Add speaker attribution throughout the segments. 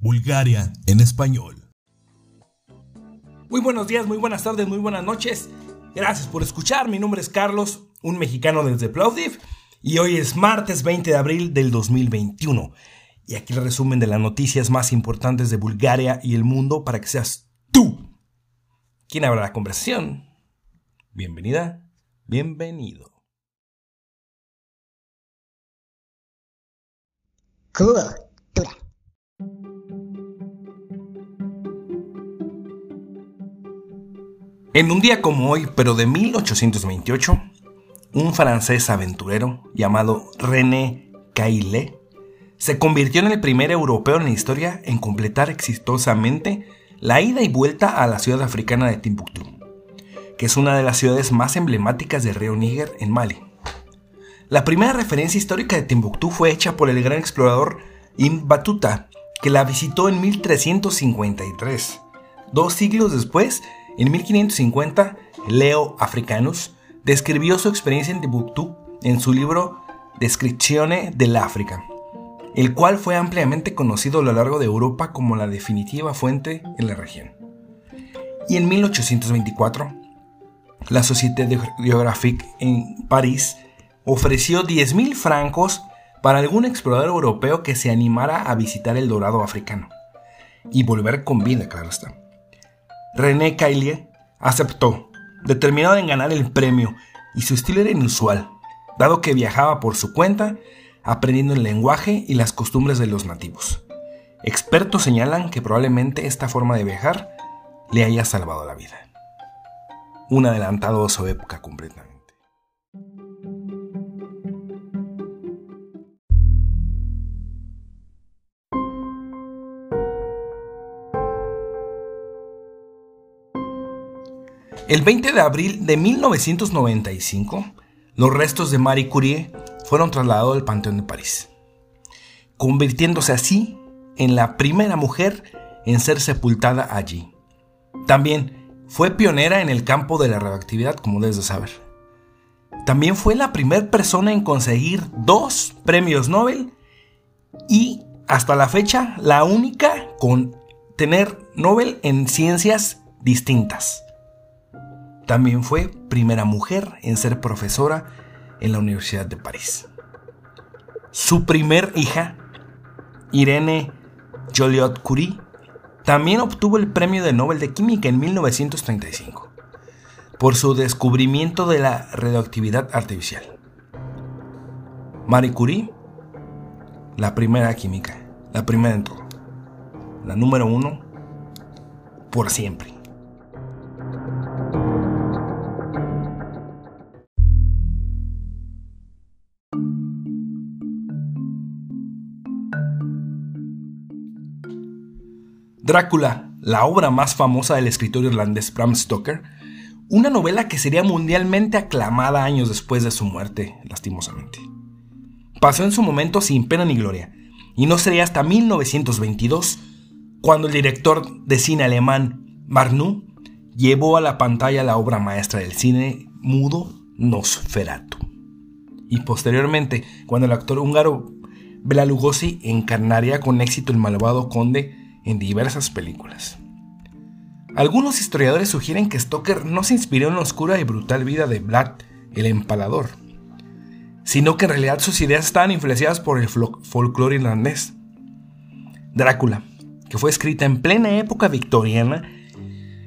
Speaker 1: Bulgaria en español.
Speaker 2: Muy buenos días, muy buenas tardes, muy buenas noches. Gracias por escuchar. Mi nombre es Carlos, un mexicano desde Plovdiv, y hoy es martes 20 de abril del 2021. Y aquí el resumen de las noticias más importantes de Bulgaria y el mundo para que seas tú quien abra la conversación. Bienvenida, bienvenido.
Speaker 3: Cultura.
Speaker 2: En un día como hoy, pero de 1828, un francés aventurero llamado René Caillet se convirtió en el primer europeo en la historia en completar exitosamente la ida y vuelta a la ciudad africana de Timbuktu, que es una de las ciudades más emblemáticas del río Níger en Mali. La primera referencia histórica de Timbuktu fue hecha por el gran explorador Ibn Battuta, que la visitó en 1353. Dos siglos después, en 1550, Leo Africanus describió su experiencia en Timbuktu en su libro Descrizione dell'Africa, el cual fue ampliamente conocido a lo largo de Europa como la definitiva fuente en la región. Y en 1824, la Société Géographique en París ofreció 10.000 francos para algún explorador europeo que se animara a visitar el dorado africano. Y volver con vida, claro está. René Caillier aceptó, determinado en ganar el premio, y su estilo era inusual, dado que viajaba por su cuenta, aprendiendo el lenguaje y las costumbres de los nativos. Expertos señalan que probablemente esta forma de viajar le haya salvado la vida. Un adelantado a su época completamente. El 20 de abril de 1995, los restos de Marie Curie fueron trasladados al Panteón de París, convirtiéndose así en la primera mujer en ser sepultada allí. También fue pionera en el campo de la radioactividad, como debes de saber. También fue la primera persona en conseguir dos premios Nobel y hasta la fecha la única con tener Nobel en ciencias distintas. También fue primera mujer en ser profesora en la Universidad de París. Su primer hija, Irene Joliot Curie, también obtuvo el Premio de Nobel de Química en 1935 por su descubrimiento de la radioactividad artificial. Marie Curie, la primera química, la primera en todo, la número uno por siempre. Drácula, la obra más famosa del escritor irlandés Bram Stoker, una novela que sería mundialmente aclamada años después de su muerte, lastimosamente. Pasó en su momento sin pena ni gloria, y no sería hasta 1922 cuando el director de cine alemán Marnu llevó a la pantalla la obra maestra del cine mudo Nosferatu. Y posteriormente, cuando el actor húngaro Bela Lugosi encarnaría con éxito el malvado conde en diversas películas. Algunos historiadores sugieren que Stoker no se inspiró en la oscura y brutal vida de Vlad el Empalador, sino que en realidad sus ideas estaban influenciadas por el folclore irlandés. Drácula, que fue escrita en plena época victoriana,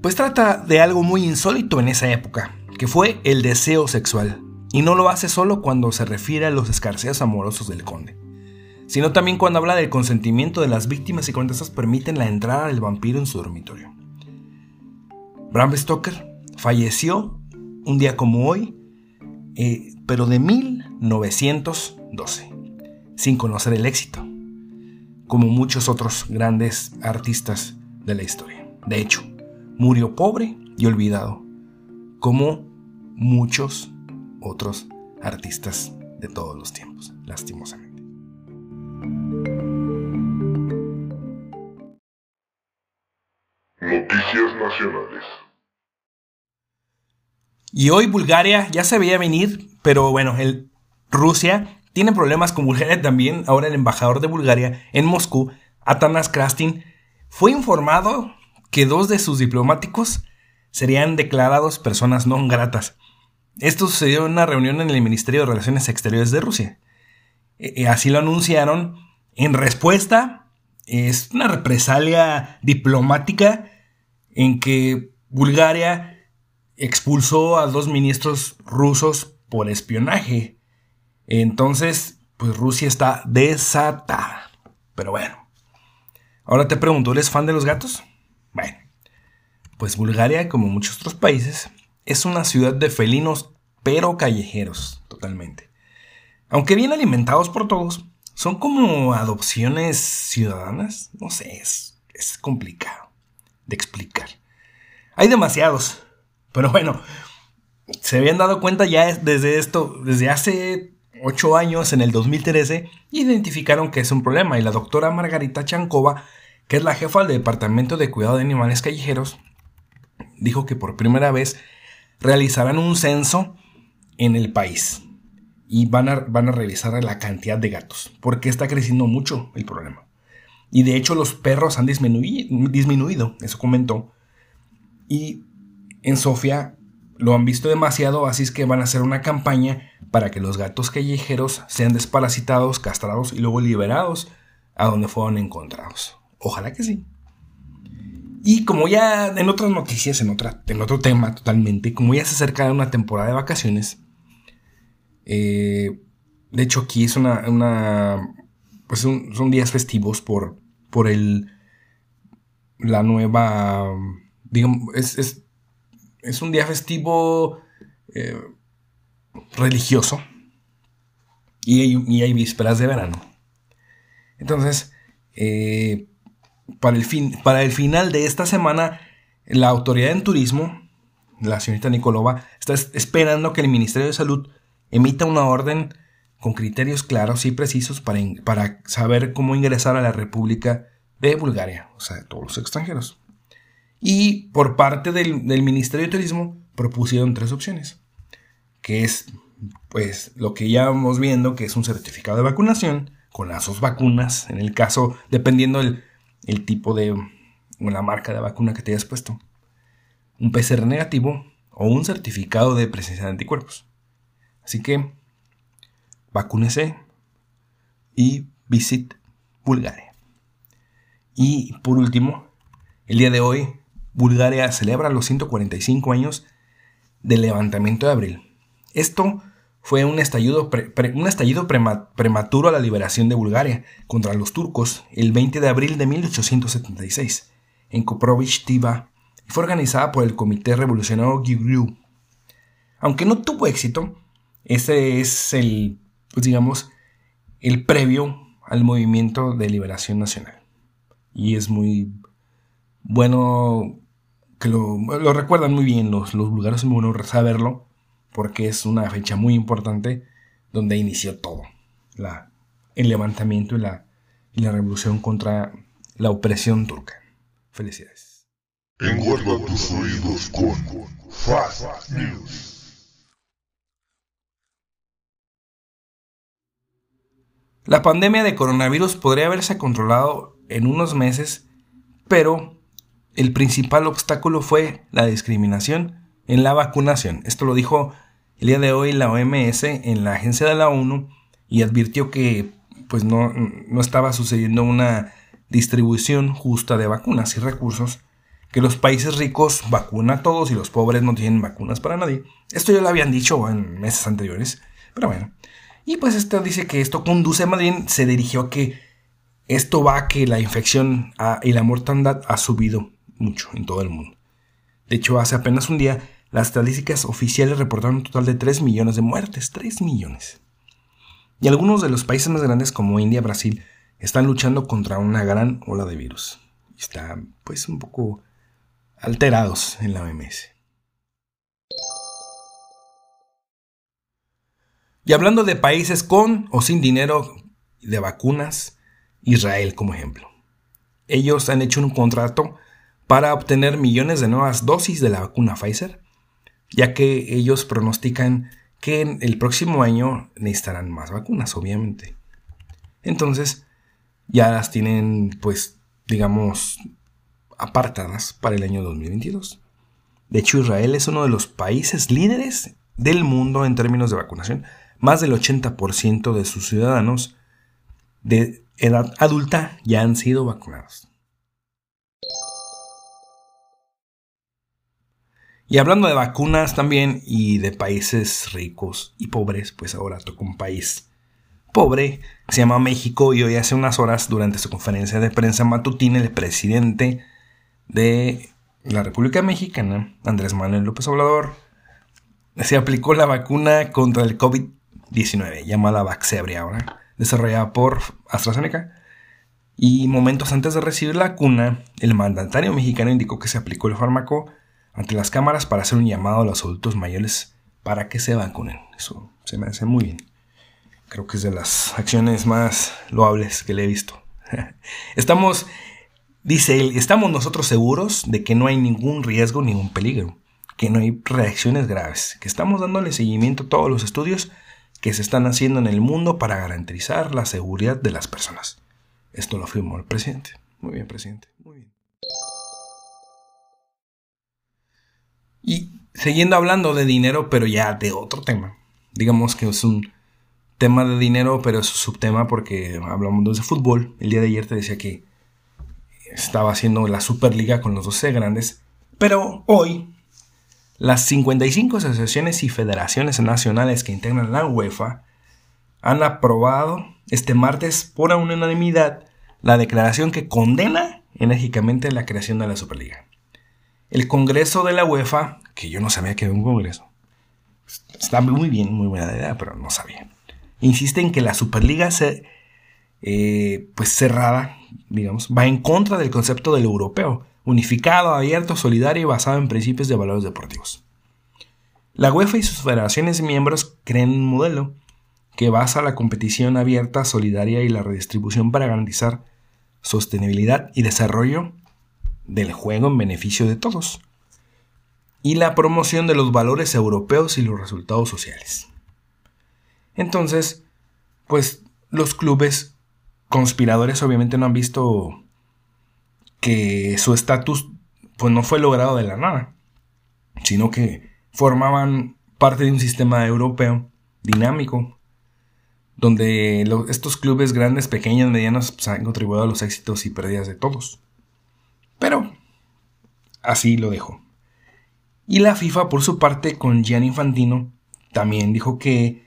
Speaker 2: pues trata de algo muy insólito en esa época, que fue el deseo sexual, y no lo hace solo cuando se refiere a los escarceos amorosos del conde sino también cuando habla del consentimiento de las víctimas y cuando estas permiten la entrada del vampiro en su dormitorio. Bram Stoker falleció un día como hoy, eh, pero de 1912, sin conocer el éxito, como muchos otros grandes artistas de la historia. De hecho, murió pobre y olvidado, como muchos otros artistas de todos los tiempos, lastimosamente. Y hoy Bulgaria ya se veía venir, pero bueno, el, Rusia tiene problemas con Bulgaria también. Ahora el embajador de Bulgaria en Moscú, Atanas Krastin, fue informado que dos de sus diplomáticos serían declarados personas no gratas. Esto sucedió en una reunión en el Ministerio de Relaciones Exteriores de Rusia. E, e, así lo anunciaron en respuesta. Es una represalia diplomática en que Bulgaria expulsó a dos ministros rusos por espionaje. Entonces, pues Rusia está desatada. Pero bueno. Ahora te pregunto, ¿eres fan de los gatos? Bueno, pues Bulgaria, como muchos otros países, es una ciudad de felinos, pero callejeros, totalmente. Aunque bien alimentados por todos, son como adopciones ciudadanas. No sé, es, es complicado de explicar. Hay demasiados, pero bueno, se habían dado cuenta ya desde esto, desde hace ocho años, en el 2013, identificaron que es un problema y la doctora Margarita Chankova, que es la jefa del Departamento de Cuidado de Animales Callejeros, dijo que por primera vez realizarán un censo en el país y van a, van a revisar la cantidad de gatos, porque está creciendo mucho el problema. Y de hecho los perros han disminuido, disminuido eso comentó. Y en Sofía lo han visto demasiado, así es que van a hacer una campaña para que los gatos callejeros sean desparasitados, castrados y luego liberados a donde fueron encontrados. Ojalá que sí. Y como ya en otras noticias, en, otra, en otro tema totalmente, como ya se acerca una temporada de vacaciones, eh, de hecho aquí es una, una pues son, días festivos por, por el, la nueva, digamos, es, es, un día festivo eh, religioso y hay, hay, vísperas de verano. Entonces, eh, para, el fin, para el final de esta semana, la autoridad en turismo, la señorita Nicolova, está esperando que el Ministerio de Salud emita una orden con criterios claros y precisos para, para saber cómo ingresar a la República de Bulgaria, o sea, todos los extranjeros. Y por parte del, del Ministerio de Turismo propusieron tres opciones, que es pues lo que ya vamos viendo, que es un certificado de vacunación con las dos vacunas, en el caso, dependiendo el, el tipo de, o la marca de vacuna que te hayas puesto, un PCR negativo o un certificado de presencia de anticuerpos. Así que, vacúnese y visit Bulgaria. Y por último, el día de hoy, Bulgaria celebra los 145 años del levantamiento de abril. Esto fue un estallido, un estallido prematuro a la liberación de Bulgaria contra los turcos el 20 de abril de 1876 en Koprovich Tiva y fue organizada por el Comité Revolucionario Gigriu. Aunque no tuvo éxito, ese es el, pues digamos, el previo al movimiento de liberación nacional. Y es muy bueno que lo, recuerdan muy bien los, los bulgaros, es muy bueno saberlo porque es una fecha muy importante donde inició todo, el levantamiento y la, y la revolución contra la opresión turca. Felicidades.
Speaker 4: Tus oídos con Fast News.
Speaker 2: La pandemia de coronavirus podría haberse controlado en unos meses, pero el principal obstáculo fue la discriminación en la vacunación. Esto lo dijo el día de hoy la OMS en la agencia de la ONU y advirtió que pues no, no estaba sucediendo una distribución justa de vacunas y recursos, que los países ricos vacunan a todos y los pobres no tienen vacunas para nadie. Esto ya lo habían dicho en meses anteriores, pero bueno. Y pues esto dice que esto conduce, más bien se dirigió a que esto va a que la infección y la mortandad ha subido mucho en todo el mundo. De hecho, hace apenas un día las estadísticas oficiales reportaron un total de 3 millones de muertes, 3 millones. Y algunos de los países más grandes como India, Brasil, están luchando contra una gran ola de virus. Están pues un poco alterados en la OMS. Y hablando de países con o sin dinero de vacunas, Israel como ejemplo. Ellos han hecho un contrato para obtener millones de nuevas dosis de la vacuna Pfizer ya que ellos pronostican que en el próximo año necesitarán más vacunas, obviamente. Entonces, ya las tienen, pues, digamos, apartadas para el año 2022. De hecho, Israel es uno de los países líderes del mundo en términos de vacunación. Más del 80% de sus ciudadanos de edad adulta ya han sido vacunados. Y hablando de vacunas también y de países ricos y pobres, pues ahora toca un país pobre, se llama México y hoy hace unas horas durante su conferencia de prensa matutina el presidente de la República Mexicana, Andrés Manuel López Obrador, se aplicó la vacuna contra el COVID-19 llamada Vaxzevria ahora, desarrollada por AstraZeneca. Y momentos antes de recibir la vacuna, el mandatario mexicano indicó que se aplicó el fármaco ante las cámaras para hacer un llamado a los adultos mayores para que se vacunen. Eso se me hace muy bien. Creo que es de las acciones más loables que le he visto. estamos, dice él, estamos nosotros seguros de que no hay ningún riesgo, ningún peligro, que no hay reacciones graves, que estamos dándole seguimiento a todos los estudios que se están haciendo en el mundo para garantizar la seguridad de las personas. Esto lo afirmó el presidente. Muy bien, presidente. Muy bien. Y siguiendo hablando de dinero, pero ya de otro tema. Digamos que es un tema de dinero, pero es un subtema porque hablamos de fútbol. El día de ayer te decía que estaba haciendo la Superliga con los 12 grandes, pero hoy las 55 asociaciones y federaciones nacionales que integran la UEFA han aprobado este martes por unanimidad la declaración que condena enérgicamente la creación de la Superliga. El Congreso de la UEFA, que yo no sabía que era un Congreso, está muy bien, muy buena idea, pero no sabía insiste en que la Superliga se, eh, pues cerrada, digamos, va en contra del concepto del europeo, unificado, abierto, solidario y basado en principios de valores deportivos. La UEFA y sus federaciones miembros creen un modelo que basa la competición abierta, solidaria y la redistribución para garantizar sostenibilidad y desarrollo del juego en beneficio de todos, y la promoción de los valores europeos y los resultados sociales. Entonces, pues los clubes conspiradores obviamente no han visto que su estatus pues no fue logrado de la nada, sino que formaban parte de un sistema europeo dinámico, donde estos clubes grandes, pequeños, medianos pues, han contribuido a los éxitos y pérdidas de todos. Pero así lo dejo. Y la FIFA, por su parte, con Gianni Infantino, también dijo que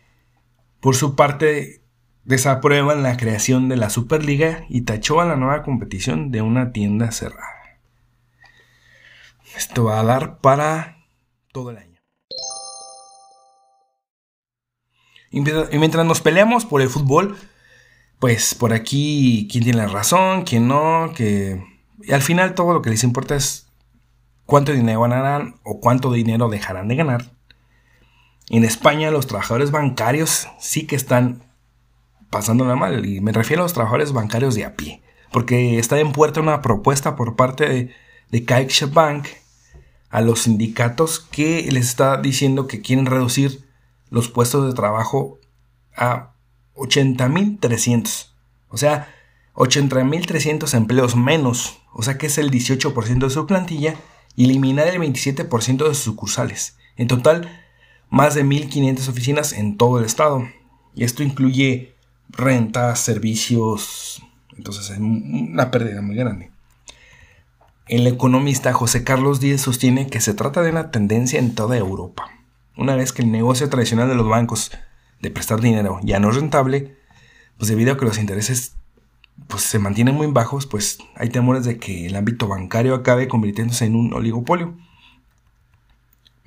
Speaker 2: por su parte, desaprueban la creación de la Superliga y tachó a la nueva competición de una tienda cerrada. Esto va a dar para todo el año. Y mientras nos peleamos por el fútbol, pues por aquí quién tiene la razón, quién no, que al final todo lo que les importa es cuánto dinero ganarán o cuánto dinero dejarán de ganar en España los trabajadores bancarios sí que están pasándola mal. Y me refiero a los trabajadores bancarios de a pie. Porque está en puerta una propuesta por parte de, de CaixaBank a los sindicatos que les está diciendo que quieren reducir los puestos de trabajo a 80.300. O sea, 80.300 empleos menos. O sea que es el 18% de su plantilla. Eliminar el 27% de sus sucursales. En total, más de 1.500 oficinas en todo el estado. Y esto incluye rentas, servicios. Entonces es una pérdida muy grande. El economista José Carlos Díez sostiene que se trata de una tendencia en toda Europa. Una vez que el negocio tradicional de los bancos de prestar dinero ya no es rentable, pues debido a que los intereses pues, se mantienen muy bajos, pues hay temores de que el ámbito bancario acabe convirtiéndose en un oligopolio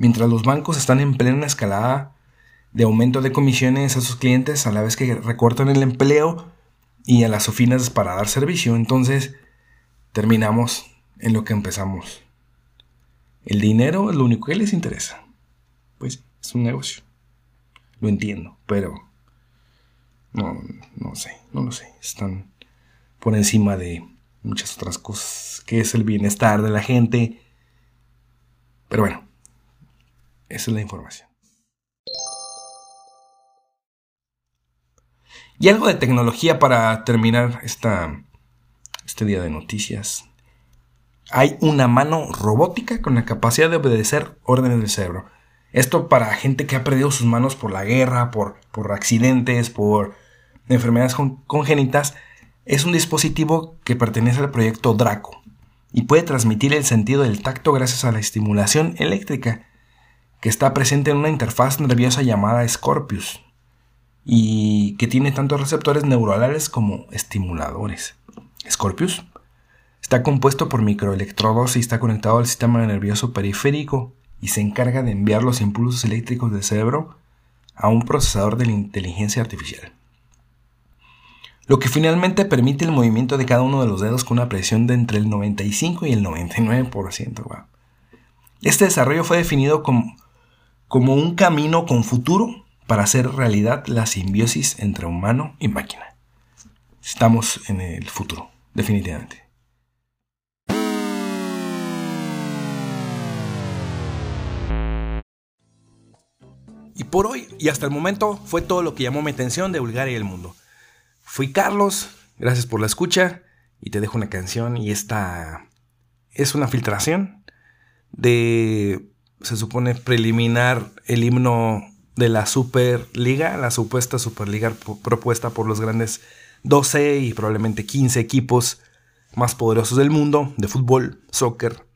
Speaker 2: mientras los bancos están en plena escalada de aumento de comisiones a sus clientes a la vez que recortan el empleo y a las oficinas para dar servicio. Entonces, terminamos en lo que empezamos. El dinero es lo único que les interesa. Pues es un negocio. Lo entiendo, pero no, no sé, no lo sé. Están por encima de muchas otras cosas, que es el bienestar de la gente. Pero bueno, esa es la información. Y algo de tecnología para terminar esta, este día de noticias. hay una mano robótica con la capacidad de obedecer órdenes del cerebro. Esto para gente que ha perdido sus manos por la guerra, por, por accidentes, por enfermedades congénitas, es un dispositivo que pertenece al proyecto Draco y puede transmitir el sentido del tacto gracias a la estimulación eléctrica que está presente en una interfaz nerviosa llamada Scorpius y que tiene tanto receptores neuronales como estimuladores. Scorpius está compuesto por microelectrodos y está conectado al sistema nervioso periférico y se encarga de enviar los impulsos eléctricos del cerebro a un procesador de la inteligencia artificial. Lo que finalmente permite el movimiento de cada uno de los dedos con una presión de entre el 95 y el 99%. Este desarrollo fue definido como, como un camino con futuro para hacer realidad la simbiosis entre humano y máquina. Estamos en el futuro, definitivamente. Y por hoy y hasta el momento fue todo lo que llamó mi atención de Bulgaria y el mundo. Fui Carlos, gracias por la escucha y te dejo una canción y esta es una filtración de, se supone, preliminar el himno de la Superliga, la supuesta Superliga propuesta por los grandes 12 y probablemente 15 equipos más poderosos del mundo de fútbol, soccer.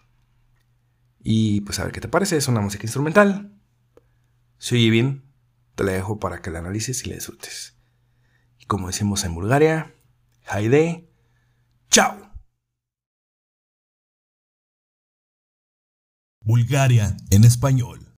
Speaker 2: Y pues a ver qué te parece, es una música instrumental. Si oye bien, te la dejo para que la analices y la disfrutes. Y como decimos en Bulgaria, Haide, chao.
Speaker 1: Bulgaria en español.